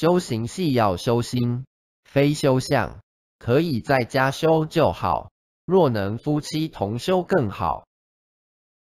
修行系要修心，非修相，可以在家修就好，若能夫妻同修更好。